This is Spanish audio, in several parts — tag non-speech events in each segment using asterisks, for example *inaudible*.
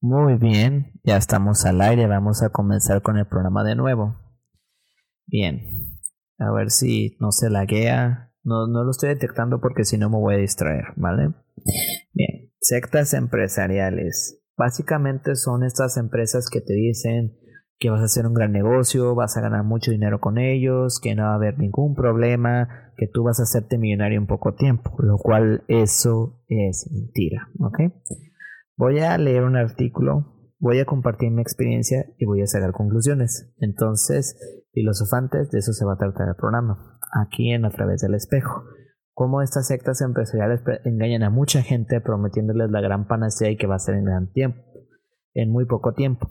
Muy bien, ya estamos al aire, vamos a comenzar con el programa de nuevo. Bien, a ver si no se laguea. No, no lo estoy detectando porque si no me voy a distraer, ¿vale? Bien, sectas empresariales. Básicamente son estas empresas que te dicen que vas a hacer un gran negocio, vas a ganar mucho dinero con ellos, que no va a haber ningún problema, que tú vas a hacerte millonario en poco tiempo, lo cual eso es mentira, ¿ok? Voy a leer un artículo, voy a compartir mi experiencia y voy a sacar conclusiones. Entonces, filosofantes, de eso se va a tratar el programa, aquí en A través del espejo. Cómo estas sectas empresariales engañan a mucha gente prometiéndoles la gran panacea y que va a ser en gran tiempo, en muy poco tiempo.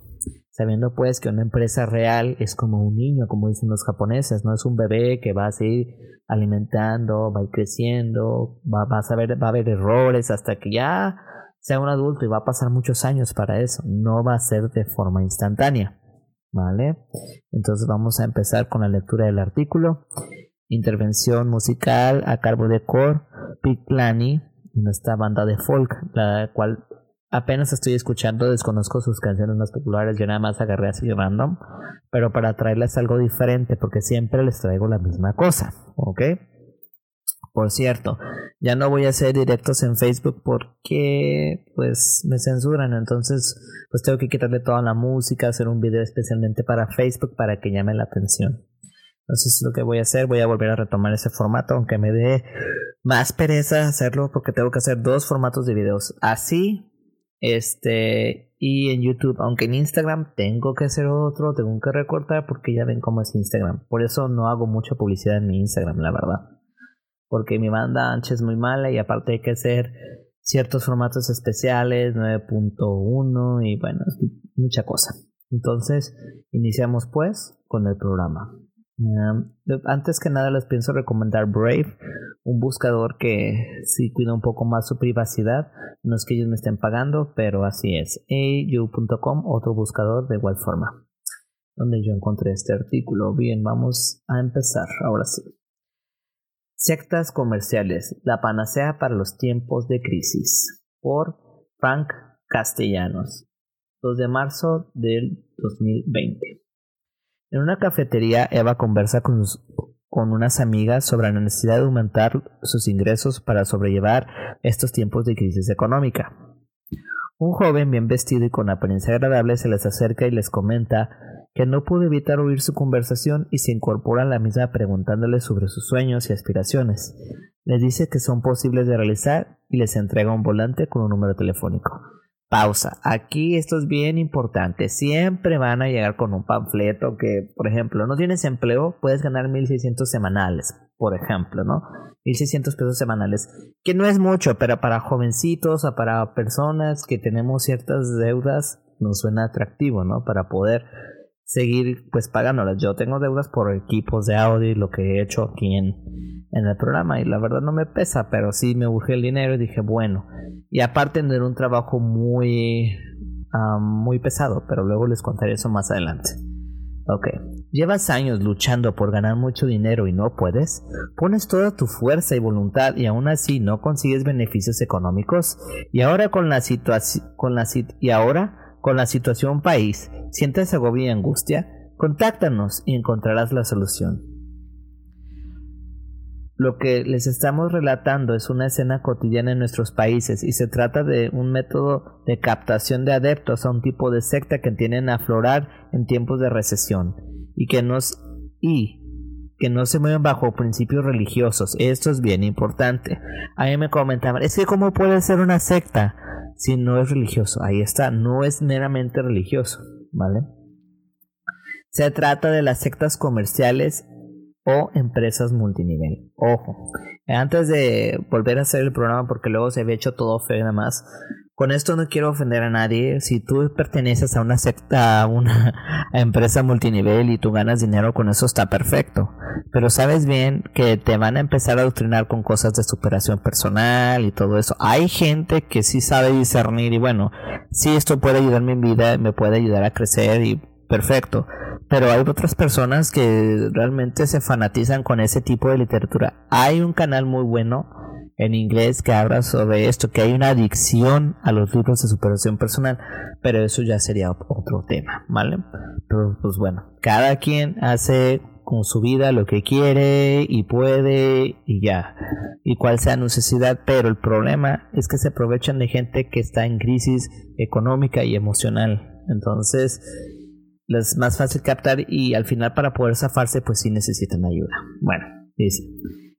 Sabiendo pues que una empresa real es como un niño, como dicen los japoneses, no es un bebé que va a seguir alimentando, va a ir creciendo, va, a, ver, va a haber errores hasta que ya sea un adulto y va a pasar muchos años para eso, no va a ser de forma instantánea. ¿Vale? Entonces vamos a empezar con la lectura del artículo. Intervención musical a cargo de Core Piklani, esta banda de folk, la cual apenas estoy escuchando, desconozco sus canciones más populares, yo nada más agarré así random, pero para traerles algo diferente, porque siempre les traigo la misma cosa, ¿ok? Por cierto, ya no voy a hacer directos en Facebook porque pues me censuran, entonces pues tengo que quitarle toda la música, hacer un video especialmente para Facebook para que llame la atención. Entonces lo que voy a hacer, voy a volver a retomar ese formato, aunque me dé más pereza hacerlo porque tengo que hacer dos formatos de videos. Así, este, y en YouTube, aunque en Instagram tengo que hacer otro, tengo que recortar porque ya ven cómo es Instagram. Por eso no hago mucha publicidad en mi Instagram, la verdad porque mi banda ancha es muy mala y aparte hay que hacer ciertos formatos especiales, 9.1 y bueno, mucha cosa. Entonces, iniciamos pues con el programa. antes que nada les pienso recomendar Brave, un buscador que sí cuida un poco más su privacidad. No es que ellos me estén pagando, pero así es. au.com, otro buscador de igual forma, donde yo encontré este artículo. Bien, vamos a empezar. Ahora sí. Sectas comerciales, la panacea para los tiempos de crisis, por Frank Castellanos, 2 de marzo del 2020. En una cafetería, Eva conversa con, con unas amigas sobre la necesidad de aumentar sus ingresos para sobrellevar estos tiempos de crisis económica. Un joven bien vestido y con apariencia agradable se les acerca y les comenta que no pudo evitar oír su conversación y se incorpora a la misma preguntándole sobre sus sueños y aspiraciones. Les dice que son posibles de realizar y les entrega un volante con un número telefónico. Pausa. Aquí esto es bien importante. Siempre van a llegar con un panfleto que, por ejemplo, no tienes empleo, puedes ganar 1.600 semanales, por ejemplo, ¿no? 1.600 pesos semanales, que no es mucho, pero para jovencitos o para personas que tenemos ciertas deudas, nos suena atractivo, ¿no? Para poder seguir pues pagándolas. Yo tengo deudas por equipos de audio y lo que he hecho aquí en, en el programa y la verdad no me pesa, pero sí me urge el dinero y dije bueno. Y aparte de un trabajo muy, muy pesado, pero luego les contaré eso más adelante. Ok, llevas años luchando por ganar mucho dinero y no puedes, pones toda tu fuerza y voluntad y aún así no consigues beneficios económicos y ahora con la situación con la y ahora con la situación país, sientes agobio y angustia, contáctanos y encontrarás la solución. Lo que les estamos relatando es una escena cotidiana en nuestros países y se trata de un método de captación de adeptos a un tipo de secta que tienen a aflorar en tiempos de recesión y que nos y que no se mueven bajo principios religiosos. Esto es bien importante. A mí me comentaban, es que cómo puede ser una secta si no es religioso. Ahí está, no es meramente religioso, ¿vale? Se trata de las sectas comerciales o empresas multinivel. Ojo, antes de volver a hacer el programa, porque luego se había hecho todo feo nada más, con esto no quiero ofender a nadie. Si tú perteneces a una secta, a una *laughs* empresa multinivel y tú ganas dinero con eso, está perfecto. Pero sabes bien que te van a empezar a adoctrinar con cosas de superación personal y todo eso. Hay gente que sí sabe discernir y bueno, si esto puede ayudarme en vida, me puede ayudar a crecer y perfecto. Pero hay otras personas que realmente se fanatizan con ese tipo de literatura. Hay un canal muy bueno en inglés que habla sobre esto, que hay una adicción a los libros de superación personal, pero eso ya sería otro tema, ¿vale? Pero pues bueno, cada quien hace con su vida lo que quiere y puede y ya, y cual sea necesidad, pero el problema es que se aprovechan de gente que está en crisis económica y emocional, entonces es más fácil captar y al final para poder zafarse pues sí necesitan ayuda. Bueno, dice,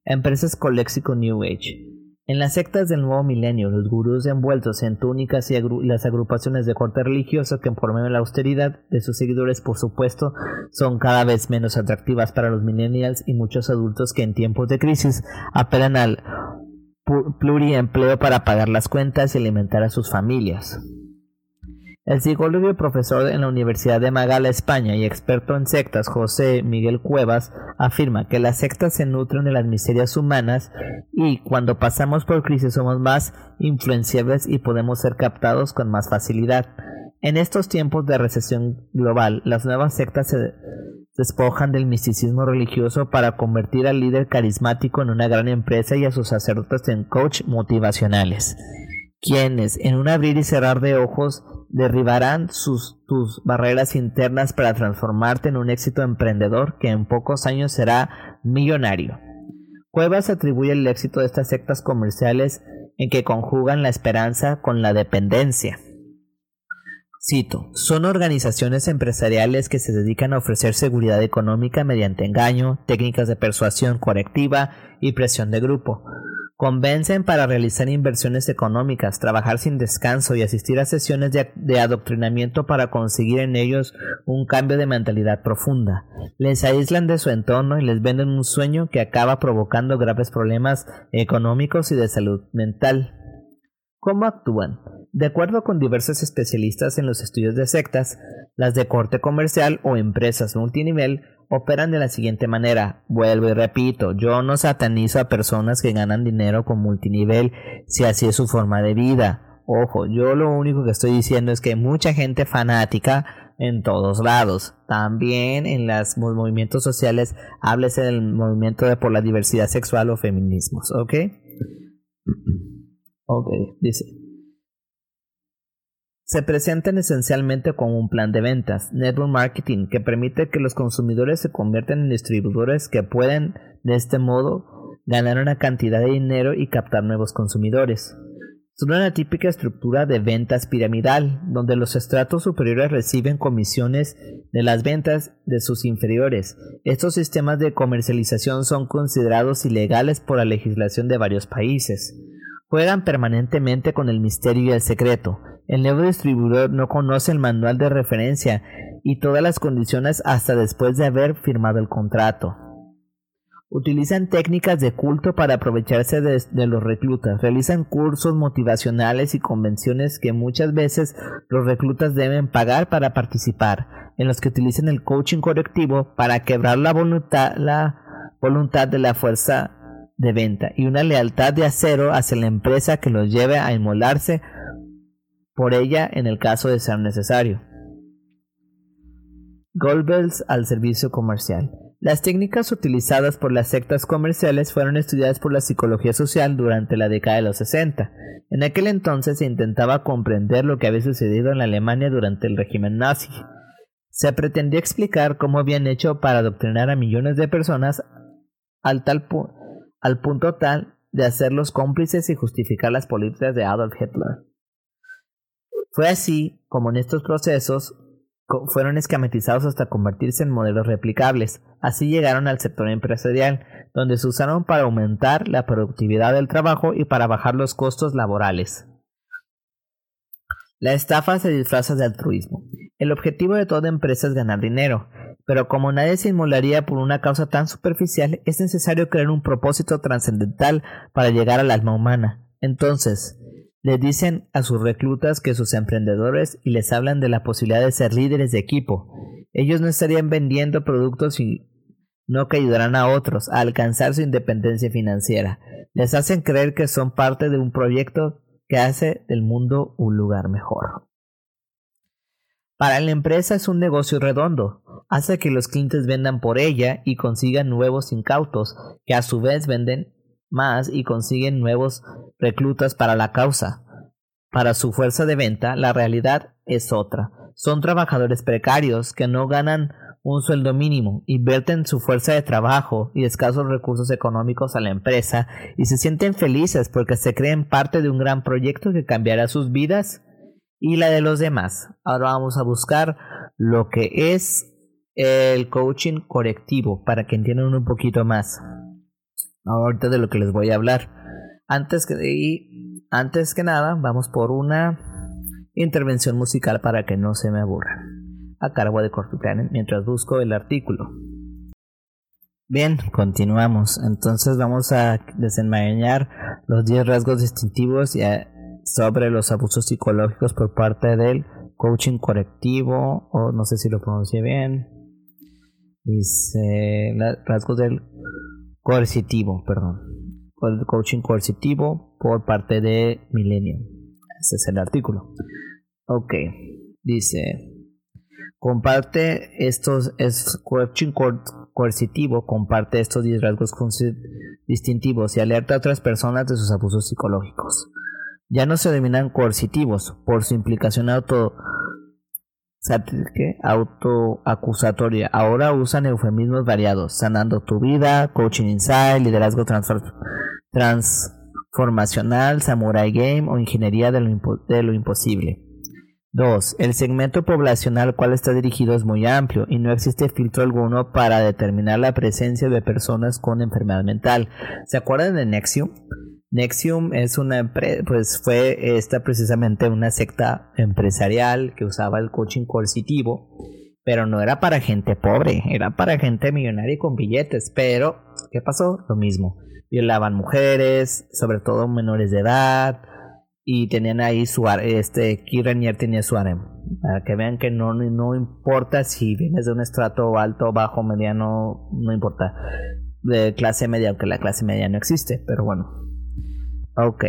empresas con léxico New Age. En las sectas del nuevo milenio, los gurús envueltos en túnicas y las agrupaciones de corte religioso que de la austeridad de sus seguidores, por supuesto, son cada vez menos atractivas para los millennials y muchos adultos que en tiempos de crisis apelan al pluriempleo para pagar las cuentas y alimentar a sus familias. El psicólogo y profesor en la Universidad de Magala, España, y experto en sectas, José Miguel Cuevas, afirma que las sectas se nutren de las miserias humanas y cuando pasamos por crisis somos más influenciables y podemos ser captados con más facilidad. En estos tiempos de recesión global, las nuevas sectas se despojan del misticismo religioso para convertir al líder carismático en una gran empresa y a sus sacerdotes en coach motivacionales, quienes en un abrir y cerrar de ojos derribarán tus barreras internas para transformarte en un éxito emprendedor que en pocos años será millonario. Cuevas atribuye el éxito de estas sectas comerciales en que conjugan la esperanza con la dependencia. Cito, son organizaciones empresariales que se dedican a ofrecer seguridad económica mediante engaño, técnicas de persuasión correctiva y presión de grupo, Convencen para realizar inversiones económicas, trabajar sin descanso y asistir a sesiones de, adoctrinamiento para conseguir en ellos un cambio de mentalidad profunda. Les aíslan de su entorno y les venden un sueño que acaba provocando graves problemas económicos y de salud mental. ¿Cómo actúan? De acuerdo con diversos especialistas en los estudios de sectas, las de corte comercial o empresas multinivel operan de la siguiente manera. Vuelvo y repito, yo no satanizo a personas que ganan dinero con multinivel si así es su forma de vida. Ojo, yo lo único que estoy diciendo es que hay mucha gente fanática en todos lados. También en los movimientos sociales, háblese del movimiento de por la diversidad sexual o feminismos, ¿ok? Ok, dice se presentan esencialmente como un plan de ventas, network marketing, que permite que los consumidores se conviertan en distribuidores que pueden, de este modo, ganar una cantidad de dinero y captar nuevos consumidores. Son una típica estructura de ventas piramidal, donde los estratos superiores reciben comisiones de las ventas de sus inferiores. Estos sistemas de comercialización son considerados ilegales por la legislación de varios países. Juegan permanentemente con el misterio y el secreto, el nuevo distribuidor no conoce el manual de referencia y todas las condiciones hasta después de haber firmado el contrato. Utilizan técnicas de culto para aprovecharse de, los reclutas. Realizan cursos motivacionales y convenciones que muchas veces los reclutas deben pagar para participar, en los que utilizan el coaching correctivo para quebrar la voluntad, la voluntad de la fuerza de venta y una lealtad de acero hacia la empresa que los lleve a inmolarse por ella en el caso de ser necesario. Goldbells al servicio comercial. Las técnicas utilizadas por las sectas comerciales fueron estudiadas por la psicología social durante la década de los 60. En aquel entonces se intentaba comprender lo que había sucedido en la Alemania durante el régimen nazi. Se pretendía explicar cómo habían hecho para adoctrinar a millones de personas al, tal al punto tal de hacerlos cómplices y justificar las políticas de Adolf Hitler. Fue así como en estos procesos fueron esquematizados hasta convertirse en modelos replicables. Así llegaron al sector empresarial, donde se usaron para aumentar la productividad del trabajo y para bajar los costos laborales. La estafa se disfraza de altruismo. El objetivo de toda empresa es ganar dinero, pero como nadie se inmolaría por una causa tan superficial, es necesario crear un propósito trascendental para llegar al alma humana. Entonces, le dicen a sus reclutas que sus emprendedores y les hablan de la posibilidad de ser líderes de equipo. Ellos no estarían vendiendo productos y no que ayudarán a otros a alcanzar su independencia financiera. Les hacen creer que son parte de un proyecto que hace del mundo un lugar mejor. Para la empresa es un negocio redondo. Hace que los clientes vendan por ella y consigan nuevos incautos, que a su vez venden más y consiguen nuevos reclutas para la causa. Para su fuerza de venta, la realidad es otra. Son trabajadores precarios que no ganan un sueldo mínimo, invierten su fuerza de trabajo y escasos recursos económicos a la empresa y se sienten felices porque se creen parte de un gran proyecto que cambiará sus vidas y la de los demás. Ahora vamos a buscar lo que es el coaching correctivo para que entiendan un poquito más ahorita de lo que les voy a hablar. Antes que, y antes que nada, vamos por una intervención musical para que no se me aburra. A cargo de Coffee Planet mientras busco el artículo. Bien, continuamos. Entonces vamos a desenmarañar los 10 rasgos distintivos sobre los abusos psicológicos por parte del coaching correctivo, o no sé si lo pronuncié bien. Dice rasgos del coercitivo, perdón. Coaching coercitivo por parte de Millennium. Ese es el artículo. Ok, dice, comparte estos, es coaching coercitivo, comparte estos 10 rasgos distintivos y alerta a otras personas de sus abusos psicológicos. Ya no se denominan coercitivos por su implicación auto autoacusatoria. Ahora usan eufemismos variados, sanando tu vida, coaching inside, liderazgo transformacional, samurai game o ingeniería de lo, imposible. 2. El segmento poblacional al cual está dirigido es muy amplio y no existe filtro alguno para determinar la presencia de personas con enfermedad mental. ¿Se acuerdan de Nexium? Nexium es una pues fue esta precisamente una secta empresarial que usaba el coaching coercitivo, pero no era para gente pobre, era para gente millonaria y con billetes, pero ¿qué pasó? Lo mismo. Violaban mujeres, sobre todo menores de edad, y tenían ahí su este Kiranier tenía su harem. Para que vean que no, no importa si vienes de un estrato alto, bajo, mediano, no importa. De clase media, aunque la clase media no existe, pero bueno, Ok.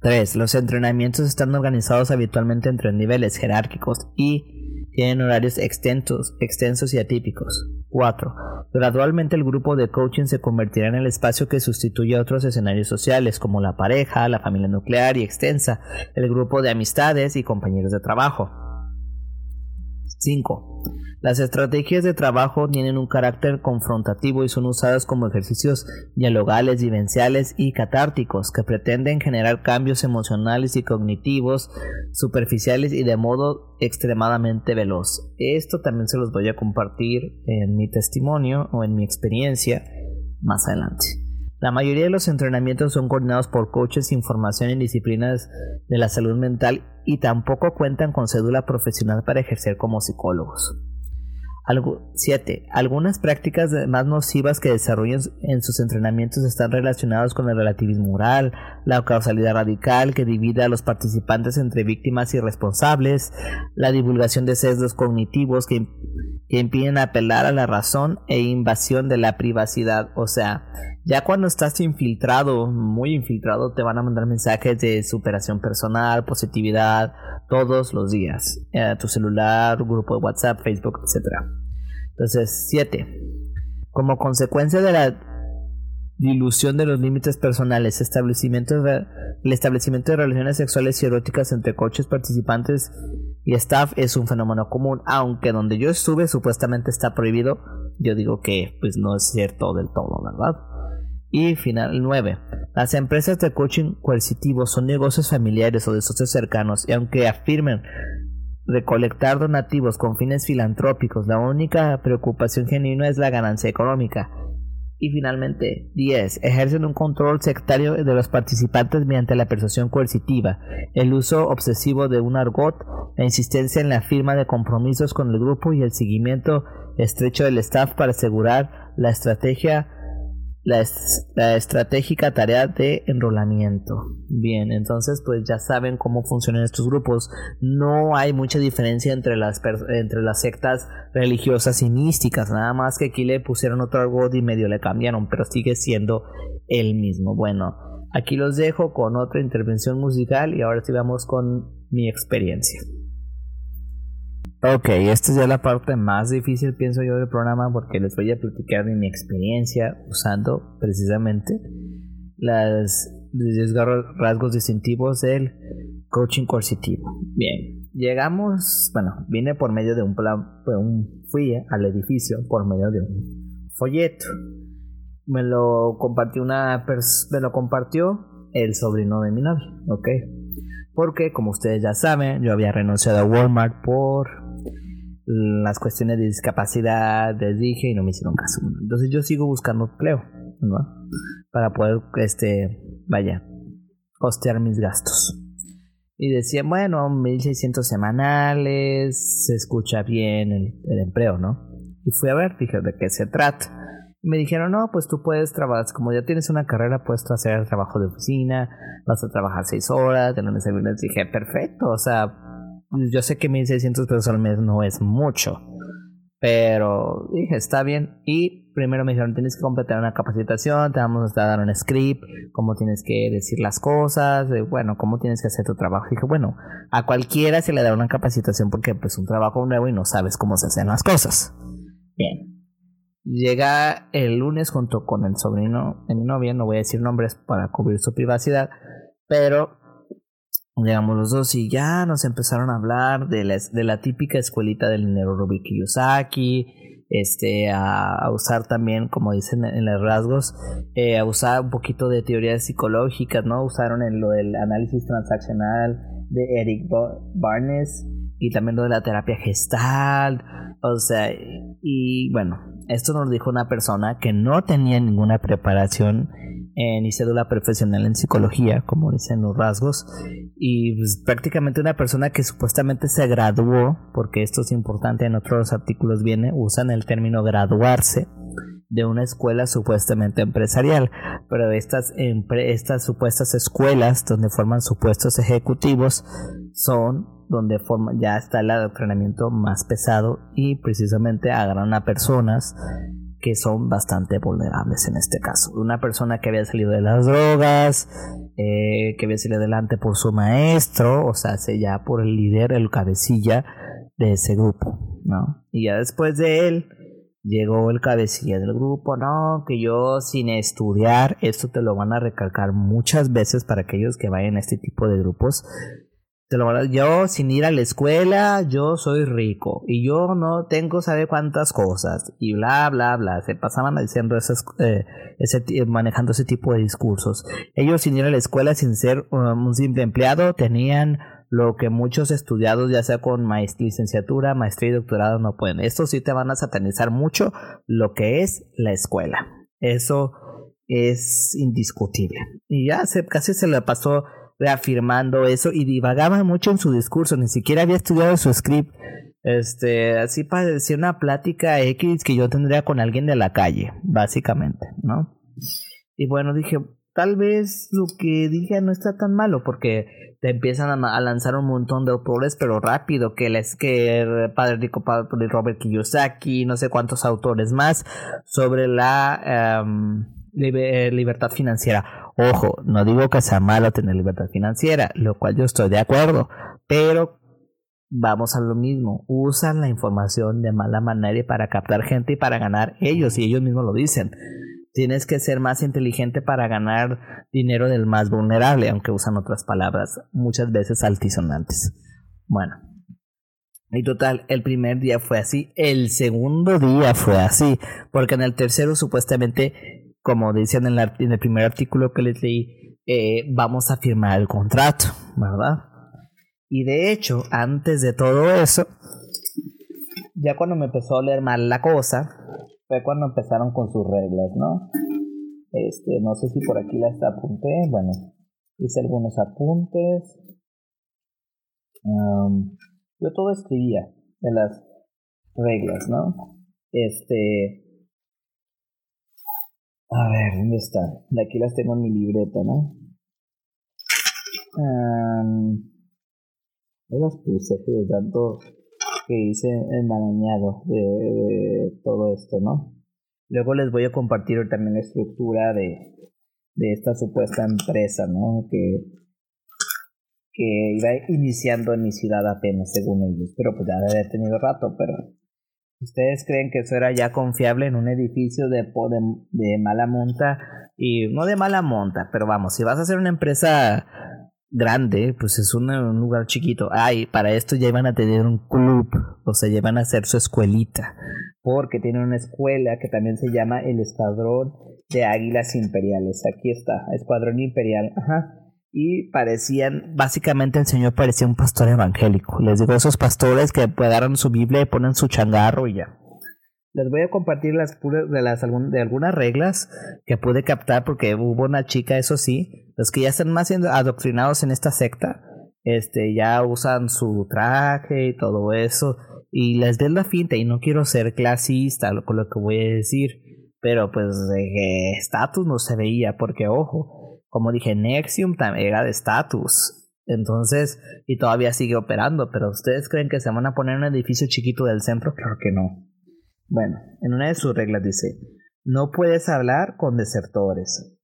3. Los entrenamientos están organizados habitualmente en tres niveles jerárquicos y tienen horarios extensos, extensos y atípicos. 4. Gradualmente el grupo de coaching se convertirá en el espacio que sustituye a otros escenarios sociales como la pareja, la familia nuclear y extensa, el grupo de amistades y compañeros de trabajo. 5. Las estrategias de trabajo tienen un carácter confrontativo y son usadas como ejercicios dialogales, vivenciales y catárticos que pretenden generar cambios emocionales y cognitivos superficiales y de modo extremadamente veloz. Esto también se los voy a compartir en mi testimonio o en mi experiencia más adelante. La mayoría de los entrenamientos son coordinados por coaches sin formación en disciplinas de la salud mental y tampoco cuentan con cédula profesional para ejercer como psicólogos. 7. Algunas prácticas más nocivas que desarrollan en sus entrenamientos están relacionadas con el relativismo moral, la causalidad radical que divide a los participantes entre víctimas y responsables, la divulgación de sesgos cognitivos que, que impiden apelar a la razón e invasión de la privacidad. O sea, ya cuando estás infiltrado, muy infiltrado, te van a mandar mensajes de superación personal, positividad, todos los días. A tu celular, grupo de WhatsApp, Facebook, etc. Entonces, 7. Como consecuencia de la dilución de los límites personales, establecimiento el establecimiento de relaciones sexuales y eróticas entre coches participantes y staff es un fenómeno común, aunque donde yo estuve supuestamente está prohibido, yo digo que pues no es cierto del todo, ¿verdad? Y final 9. Las empresas de coaching coercitivo son negocios familiares o de socios cercanos y aunque afirmen recolectar donativos con fines filantrópicos, la única preocupación genuina es la ganancia económica. Y finalmente, 10. Ejercen un control sectario de los participantes mediante la persuasión coercitiva, el uso obsesivo de un argot, la insistencia en la firma de compromisos con el grupo y el seguimiento estrecho del staff para asegurar la estrategia la, estratégica tarea de enrolamiento. Bien, entonces pues ya saben cómo funcionan estos grupos. No hay mucha diferencia entre las, entre las sectas religiosas y místicas, nada más que aquí le pusieron otro algo y medio le cambiaron, pero sigue siendo el mismo. Bueno, aquí los dejo con otra intervención musical y ahora sí vamos con mi experiencia. Ok, esta es ya la parte más difícil, pienso yo, del programa, porque les voy a platicar de mi experiencia usando precisamente las 10 rasgos distintivos del coaching coercitivo. Bien, llegamos, bueno, vine por medio de un plan, un, fui al edificio por medio de un folleto. Me lo compartió una me lo compartió el sobrino de mi novia, ¿ok? Porque como ustedes ya saben, yo había renunciado a Walmart por las cuestiones de discapacidad, les dije y no me hicieron caso. Entonces yo sigo buscando empleo, ¿no? Para poder, este, vaya, costear mis gastos. Y decía, bueno, 1600 semanales, se escucha bien el, empleo, ¿no? Y fui a ver, dije, ¿de qué se trata? me dijeron, no, pues tú puedes trabajar, como ya tienes una carrera, puedes hacer trabajo de oficina, vas a trabajar seis horas, de lunes a. Dije, perfecto, o sea, yo sé que 1600 pesos al mes no es mucho, pero dije, está bien. Y primero me dijeron, tienes que completar una capacitación, te vamos a dar un script, cómo tienes que decir las cosas, bueno, cómo tienes que hacer tu trabajo. dije, bueno, a cualquiera se le da una capacitación porque pues un trabajo nuevo y no sabes cómo se hacen las cosas. Bien. Llega el lunes junto con el sobrino de mi novia, no voy a decir nombres para cubrir su privacidad, pero Llegamos los dos y ya nos empezaron a hablar de la, de la típica escuelita del dinero Rubik Kiyosaki, este, a, usar también, como dicen en los rasgos, eh, a usar un poquito de teorías psicológicas, ¿no? Usaron en lo del análisis transaccional de Eric Barnes y también lo de la terapia gestal, o sea, y bueno, esto nos dijo una persona que no tenía ninguna preparación ni cédula profesional en psicología, como dicen los rasgos, y pues, prácticamente una persona que supuestamente se graduó, porque esto es importante, en otros artículos viene, usan el término graduarse de una escuela supuestamente empresarial, pero estas, estas supuestas escuelas donde forman supuestos ejecutivos son donde forma, ya está el adoctrinamiento más pesado y precisamente agarran a personas que son bastante vulnerables en este caso. Una persona que había salido de las drogas, eh, que había salido adelante por su maestro, o sea, ya por el líder, el cabecilla de ese grupo, ¿no? Y ya después de él llegó el cabecilla del grupo, no, que yo sin estudiar, esto te lo van a recalcar muchas veces para aquellos que vayan a este tipo de grupos, yo sin ir a la escuela, yo soy rico y yo no tengo sabe cuántas cosas y bla bla bla. Se pasaban diciendo esas, eh, ese, manejando ese tipo de discursos. Ellos sin ir a la escuela, sin ser um, un simple empleado, tenían lo que muchos estudiados, ya sea con maestría, licenciatura, maestría y doctorado, no pueden. Esto sí te van a satanizar mucho lo que es la escuela. Eso es indiscutible. Y ya se, casi se le pasó reafirmando eso y divagaba mucho en su discurso, ni siquiera había estudiado su script. Este, así parecía una plática X que yo tendría con alguien de la calle, básicamente, ¿no? Y bueno, dije, tal vez lo que dije no está tan malo porque te empiezan a, lanzar un montón de autores pero rápido que les que Padre Rico Padre Robert Kiyosaki no sé cuántos autores más sobre la em, libertad financiera Ojo, no digo que sea malo tener libertad financiera, lo cual yo estoy de acuerdo, pero vamos a lo mismo, usan la información de mala manera para captar gente y para ganar ellos, y ellos mismos lo dicen. Tienes que ser más inteligente para ganar dinero del más vulnerable, aunque usan otras palabras muchas veces altisonantes. Bueno, y total, el primer día fue así, el segundo día fue así, porque en el tercero supuestamente como decían en, el primer artículo que les leí, eh, vamos a firmar el contrato, ¿verdad? Y de hecho, antes de todo eso, ya cuando me empezó a leer mal la cosa, fue cuando empezaron con sus reglas, ¿no? Este, no sé si por aquí las apunté, bueno, hice algunos apuntes. yo todo escribía de las reglas, ¿no? Este, a ver, ¿dónde están? De aquí las tengo en mi libreta, ¿no? Um, las puse de tanto que hice enmarañado de, de, todo esto, ¿no? Luego les voy a compartir también la estructura de, de esta supuesta empresa, ¿no? Que, que iba iniciando en mi ciudad apenas, según ellos. Pero pues ya haber tenido rato, pero ¿Ustedes creen que eso era ya confiable en un edificio de, de, mala monta? Y no de mala monta, pero vamos, si vas a hacer una empresa grande, pues es un, lugar chiquito. Ay, para esto ya iban a tener un club, o sea, ya iban a hacer su escuelita, porque tienen una escuela que también se llama el Escuadrón de Águilas Imperiales. Aquí está, Escuadrón Imperial. Ajá y parecían, básicamente el Señor parecía un pastor evangélico. Les digo, esos pastores que agarran su Biblia y ponen su changarro y ya. Les voy a compartir las de, las, de algunas reglas que pude captar porque hubo una chica, eso sí, los que ya están más adoctrinados en esta secta, este, ya usan su traje y todo eso, y les den la finta, y no quiero ser clasista con lo que voy a decir, pero pues de estatus no se veía, porque ojo, como dije, Nexium era de estatus. Entonces, y todavía sigue operando, pero ¿ustedes creen que se van a poner en un edificio chiquito del centro? Claro que no. Bueno, en una de sus reglas dice, no puedes hablar con desertores.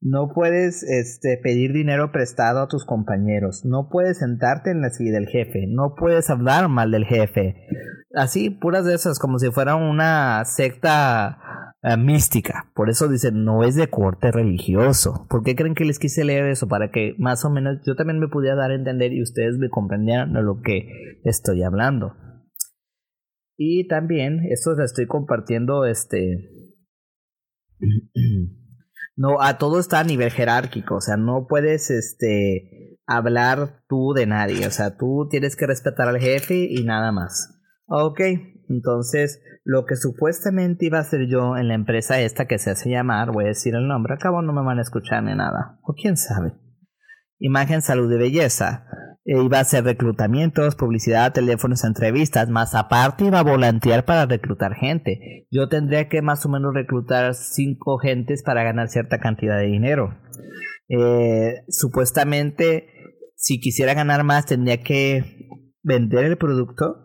No puedes este, pedir dinero prestado a tus compañeros. No puedes sentarte en la silla del jefe. No puedes hablar mal del jefe. Así, puras de esas, como si fuera una secta eh, mística. Por eso dicen, no es de corte religioso. ¿Por qué creen que les quise leer eso? Para que más o menos yo también me pudiera dar a entender y ustedes me comprendieran de lo que estoy hablando. Y también, esto lo estoy compartiendo, este... *clears throat* no, a todo está a nivel jerárquico, o sea, no puedes, este, hablar tú de nadie, o sea, tú tienes que respetar al jefe y nada más. Ok, entonces, lo que supuestamente iba a ser yo en la empresa esta que se hace llamar, voy a decir el nombre, acabo no me van a escuchar ni nada, o quién sabe. Imagen, salud y belleza. E iba a hacer reclutamientos, publicidad, teléfonos, entrevistas, más aparte iba a volantear para reclutar gente. Yo tendría que más o menos reclutar cinco gentes para ganar cierta cantidad de dinero. Eh, supuestamente, si quisiera ganar más, tendría que vender el producto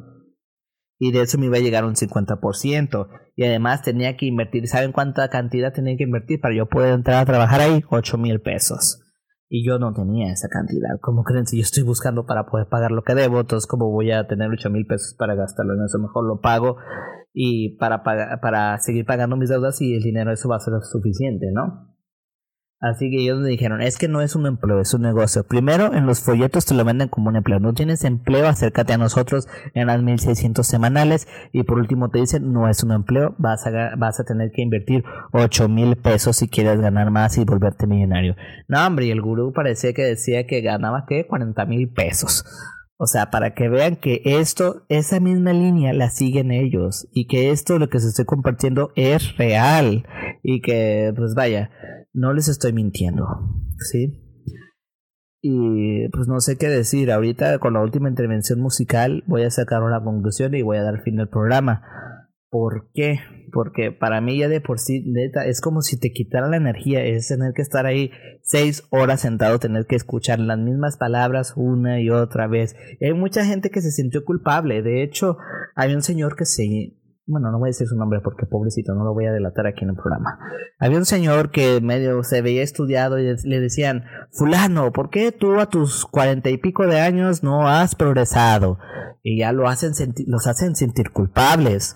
y de eso me iba a llegar un 50%. Y además tenía que invertir, ¿saben cuánta cantidad tenía que invertir para yo poder entrar a trabajar ahí? 8 mil pesos. Y yo no tenía esa cantidad. ¿Cómo creen? Si yo estoy buscando para poder pagar lo que debo, entonces ¿cómo voy a tener 8 mil pesos para gastarlo en eso? Mejor lo pago y para, para seguir pagando mis deudas y el dinero eso va a ser suficiente, ¿no? Así que ellos me dijeron, es que no es un empleo, es un negocio. Primero, en los folletos te lo venden como un empleo. No tienes empleo, acércate a nosotros en las 1600 semanales. Y por último te dicen, no es un empleo, vas a, vas a tener que invertir 8 mil pesos si quieres ganar más y volverte millonario. No, hombre, y el gurú parecía que decía que ganaba, ¿qué? 40 mil pesos. O sea, para que vean que esto, esa misma línea la siguen ellos y que esto, lo que se estoy compartiendo es real y que, pues vaya, no les estoy mintiendo, ¿sí? Y pues no sé qué decir. Ahorita con la última intervención musical voy a sacar una conclusión y voy a dar fin al programa. ¿Por qué? Porque para mí ya de por sí, neta, es como si te quitara la energía, es tener que estar ahí seis horas sentado, tener que escuchar las mismas palabras una y otra vez. Hay mucha gente que se sintió culpable. De hecho, hay un señor que se bueno, no voy a decir su nombre porque pobrecito, no lo voy a delatar aquí en el programa. Había un señor que medio se veía estudiado y le decían, fulano, ¿por qué tú a tus cuarenta y pico de años no has progresado? Y ya lo hacen los hacen sentir culpables.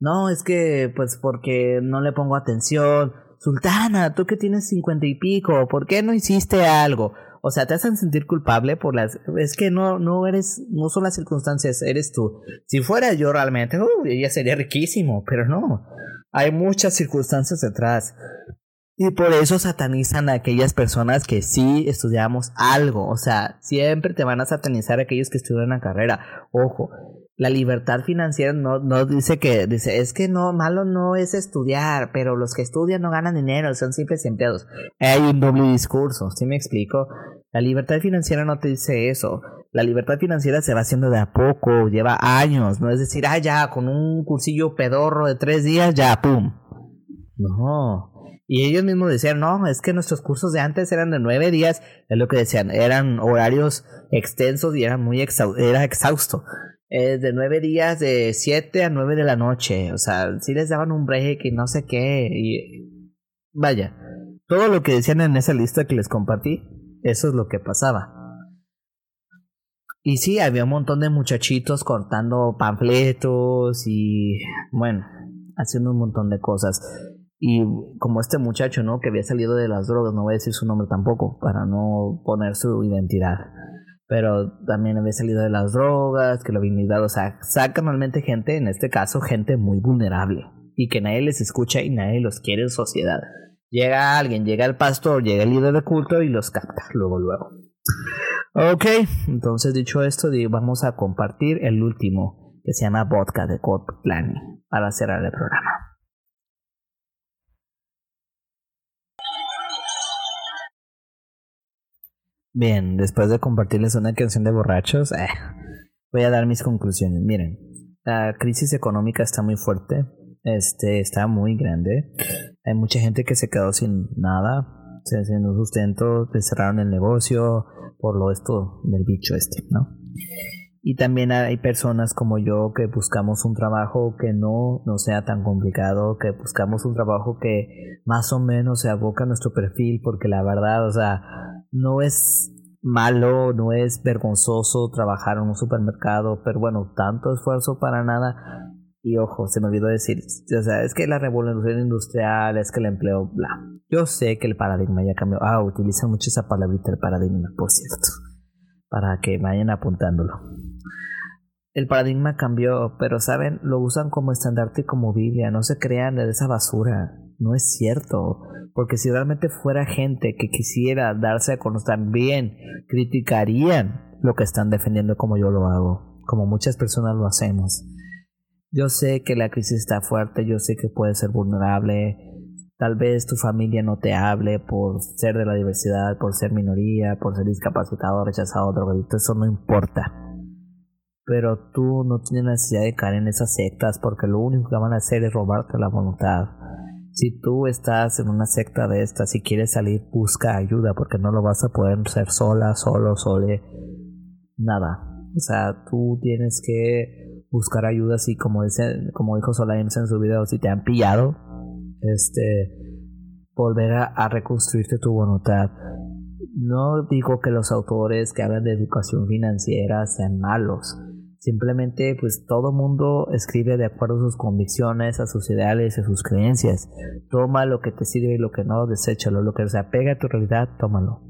No, es que pues porque no le pongo atención. Sultana, tú que tienes cincuenta y pico, ¿por qué no hiciste algo? O sea, te hacen sentir culpable por las... Es que no, no eres, no son las circunstancias, eres tú. Si fuera yo realmente, uh, ya sería riquísimo, pero no. Hay muchas circunstancias detrás. Y por eso satanizan a aquellas personas que sí estudiamos algo. O sea, siempre te van a satanizar aquellos que estudian una carrera. Ojo, la libertad financiera no, no dice que, dice, es que no, malo no es estudiar, pero los que estudian no ganan dinero, son simples empleados. Hay un doble discurso, ¿sí me explico? La libertad financiera no te dice eso. La libertad financiera se va haciendo de a poco, lleva años, no es decir, ah, ya, con un cursillo pedorro de tres días, ya, pum. No. Y ellos mismos decían, no, es que nuestros cursos de antes eran de nueve días, es lo que decían, eran horarios extensos y eran muy era exhausto de nueve días de siete a nueve de la noche. O sea, si les daban un break y no sé qué. Y vaya, todo lo que decían en esa lista que les compartí, eso es lo que pasaba. Y sí, había un montón de muchachitos cortando panfletos y bueno, haciendo un montón de cosas. Y como este muchacho, ¿no? Que había salido de las drogas, no voy a decir su nombre tampoco, para no poner su identidad. Pero también había salido de las drogas, que lo habían ayudado. O sea, sacan realmente gente, en este caso, gente muy vulnerable. Y que nadie les escucha y nadie los quiere en sociedad. Llega alguien, llega el pastor, llega el líder de culto y los capta luego, luego. Ok, entonces dicho esto, vamos a compartir el último, que se llama Vodka de Code Planning, para cerrar el programa. Bien, después de compartirles una canción de borrachos, eh, voy a dar mis conclusiones. Miren, la crisis económica está muy fuerte, este, está muy grande. Hay mucha gente que se quedó sin nada, sin un sustento, cerraron el negocio por lo esto del bicho este, ¿no? Y también hay personas como yo que buscamos un trabajo que no, no sea tan complicado, que buscamos un trabajo que más o menos se aboca a nuestro perfil, porque la verdad, o sea, no es malo, no es vergonzoso trabajar en un supermercado, pero bueno, tanto esfuerzo para nada. Y ojo, se me olvidó decir, o sea, es que la revolución industrial, es que el empleo, bla. Yo sé que el paradigma ya cambió. Ah, utilizan mucho esa palabrita, el paradigma, por cierto, para que vayan apuntándolo. El paradigma cambió, pero saben, lo usan como estandarte y como Biblia, no se crean de esa basura, no es cierto, porque si realmente fuera gente que quisiera darse a conocer bien, criticarían lo que están defendiendo como yo lo hago, como muchas personas lo hacemos. Yo sé que la crisis está fuerte, yo sé que puede ser vulnerable. Tal vez tu familia no te hable por ser de la diversidad, por ser minoría, por ser discapacitado, rechazado, drogadicto, eso no importa. Pero tú no tienes necesidad de caer en esas sectas porque lo único que van a hacer es robarte la voluntad. Si tú estás en una secta de estas y quieres salir, busca ayuda porque no lo vas a poder ser sola, solo, sole, nada. O sea, tú tienes que buscar ayuda así como dice, como dijo Solaim en su video, si te han pillado, este volver a, reconstruirte tu voluntad. No digo que los autores que hablan de educación financiera sean malos. Simplemente, pues todo mundo escribe de acuerdo a sus convicciones, a sus ideales, a sus creencias. Toma lo que te sirve y lo que no, deséchalo. Lo que se apega a tu realidad, tómalo.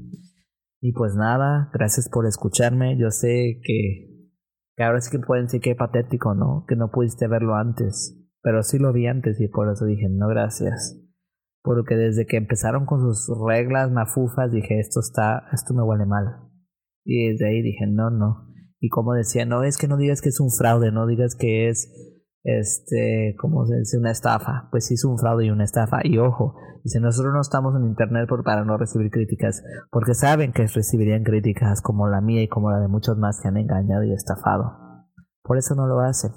Y pues nada, gracias por escucharme. Yo sé que que ahora sí que pueden decir que patético, ¿no? Que no pudiste verlo antes. Pero sí lo vi antes y por eso dije, no, gracias. Porque desde que empezaron con sus reglas mafufas dije, esto está, esto me huele mal. Y desde ahí dije, no, no. Y como decía, no es que no digas que es un fraude, no digas que es este, como se dice, una estafa. Pues sí es un fraude y una estafa. Y ojo, dice, nosotros no estamos en internet por, para no recibir críticas, porque saben que recibirían críticas como la mía y como la de muchos más que han engañado y estafado. Por eso no lo hacen.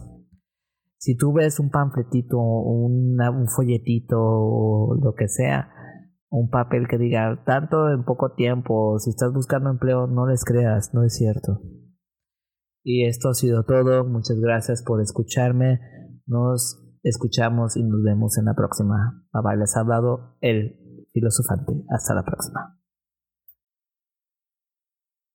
Si tú ves un panfletito, un folletito o lo que sea, un papel que diga tanto en poco tiempo, si estás buscando empleo, no les creas, no es cierto. Y esto ha sido todo. Muchas gracias por escucharme. Nos escuchamos y nos vemos en la próxima. Bye bye. Les ha hablado el filosofante. Hasta la próxima.